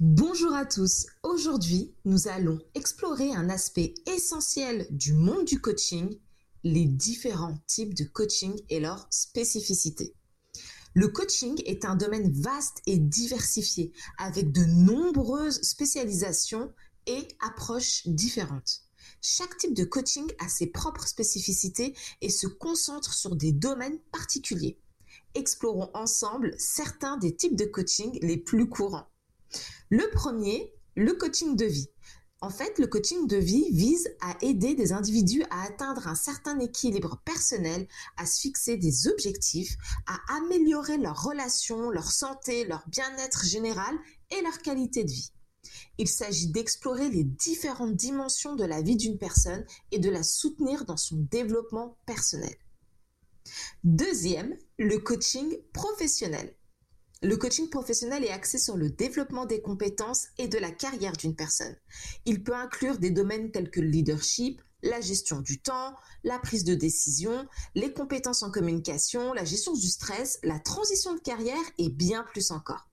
Bonjour à tous. Aujourd'hui, nous allons explorer un aspect essentiel du monde du coaching, les différents types de coaching et leurs spécificités. Le coaching est un domaine vaste et diversifié avec de nombreuses spécialisations et approches différentes. Chaque type de coaching a ses propres spécificités et se concentre sur des domaines particuliers. Explorons ensemble certains des types de coaching les plus courants. Le premier, le coaching de vie. En fait, le coaching de vie vise à aider des individus à atteindre un certain équilibre personnel, à se fixer des objectifs, à améliorer leurs relations, leur santé, leur bien-être général et leur qualité de vie. Il s'agit d'explorer les différentes dimensions de la vie d'une personne et de la soutenir dans son développement personnel. Deuxième, le coaching professionnel. Le coaching professionnel est axé sur le développement des compétences et de la carrière d'une personne. Il peut inclure des domaines tels que le leadership, la gestion du temps, la prise de décision, les compétences en communication, la gestion du stress, la transition de carrière et bien plus encore.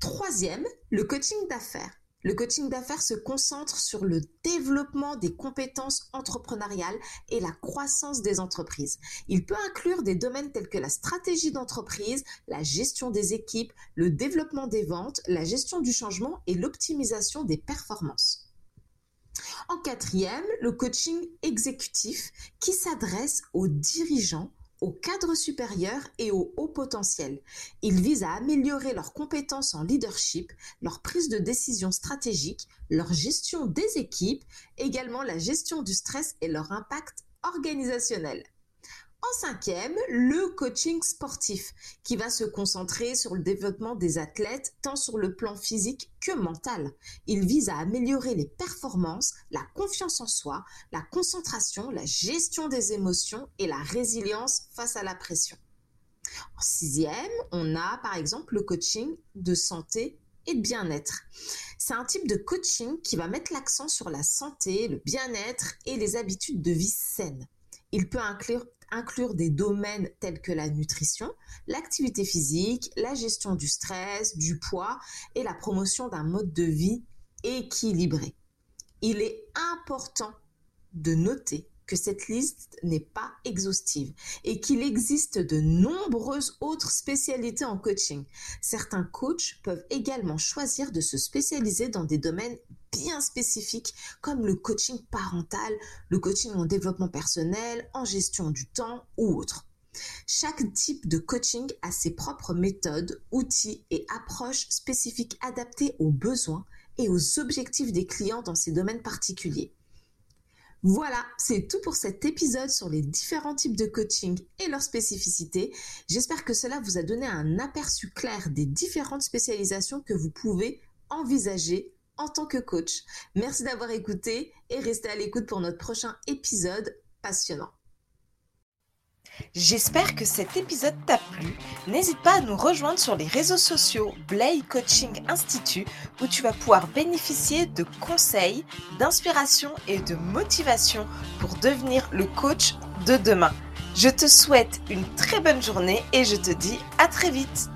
Troisième, le coaching d'affaires. Le coaching d'affaires se concentre sur le développement des compétences entrepreneuriales et la croissance des entreprises. Il peut inclure des domaines tels que la stratégie d'entreprise, la gestion des équipes, le développement des ventes, la gestion du changement et l'optimisation des performances. En quatrième, le coaching exécutif qui s'adresse aux dirigeants, au cadre supérieur et au haut potentiel. Il vise à améliorer leurs compétences en leadership, leur prise de décision stratégique, leur gestion des équipes, également la gestion du stress et leur impact organisationnel. En cinquième, le coaching sportif, qui va se concentrer sur le développement des athlètes, tant sur le plan physique que mental. Il vise à améliorer les performances, la confiance en soi, la concentration, la gestion des émotions et la résilience face à la pression. En sixième, on a par exemple le coaching de santé et de bien-être. C'est un type de coaching qui va mettre l'accent sur la santé, le bien-être et les habitudes de vie saines. Il peut inclure des domaines tels que la nutrition, l'activité physique, la gestion du stress, du poids et la promotion d'un mode de vie équilibré. Il est important de noter que cette liste n'est pas exhaustive et qu'il existe de nombreuses autres spécialités en coaching. Certains coachs peuvent également choisir de se spécialiser dans des domaines bien spécifiques comme le coaching parental, le coaching en développement personnel, en gestion du temps ou autre. Chaque type de coaching a ses propres méthodes, outils et approches spécifiques adaptées aux besoins et aux objectifs des clients dans ces domaines particuliers. Voilà, c'est tout pour cet épisode sur les différents types de coaching et leurs spécificités. J'espère que cela vous a donné un aperçu clair des différentes spécialisations que vous pouvez envisager en tant que coach. Merci d'avoir écouté et restez à l'écoute pour notre prochain épisode passionnant. J'espère que cet épisode t'a plu. N'hésite pas à nous rejoindre sur les réseaux sociaux Blay Coaching Institute où tu vas pouvoir bénéficier de conseils, d'inspiration et de motivation pour devenir le coach de demain. Je te souhaite une très bonne journée et je te dis à très vite.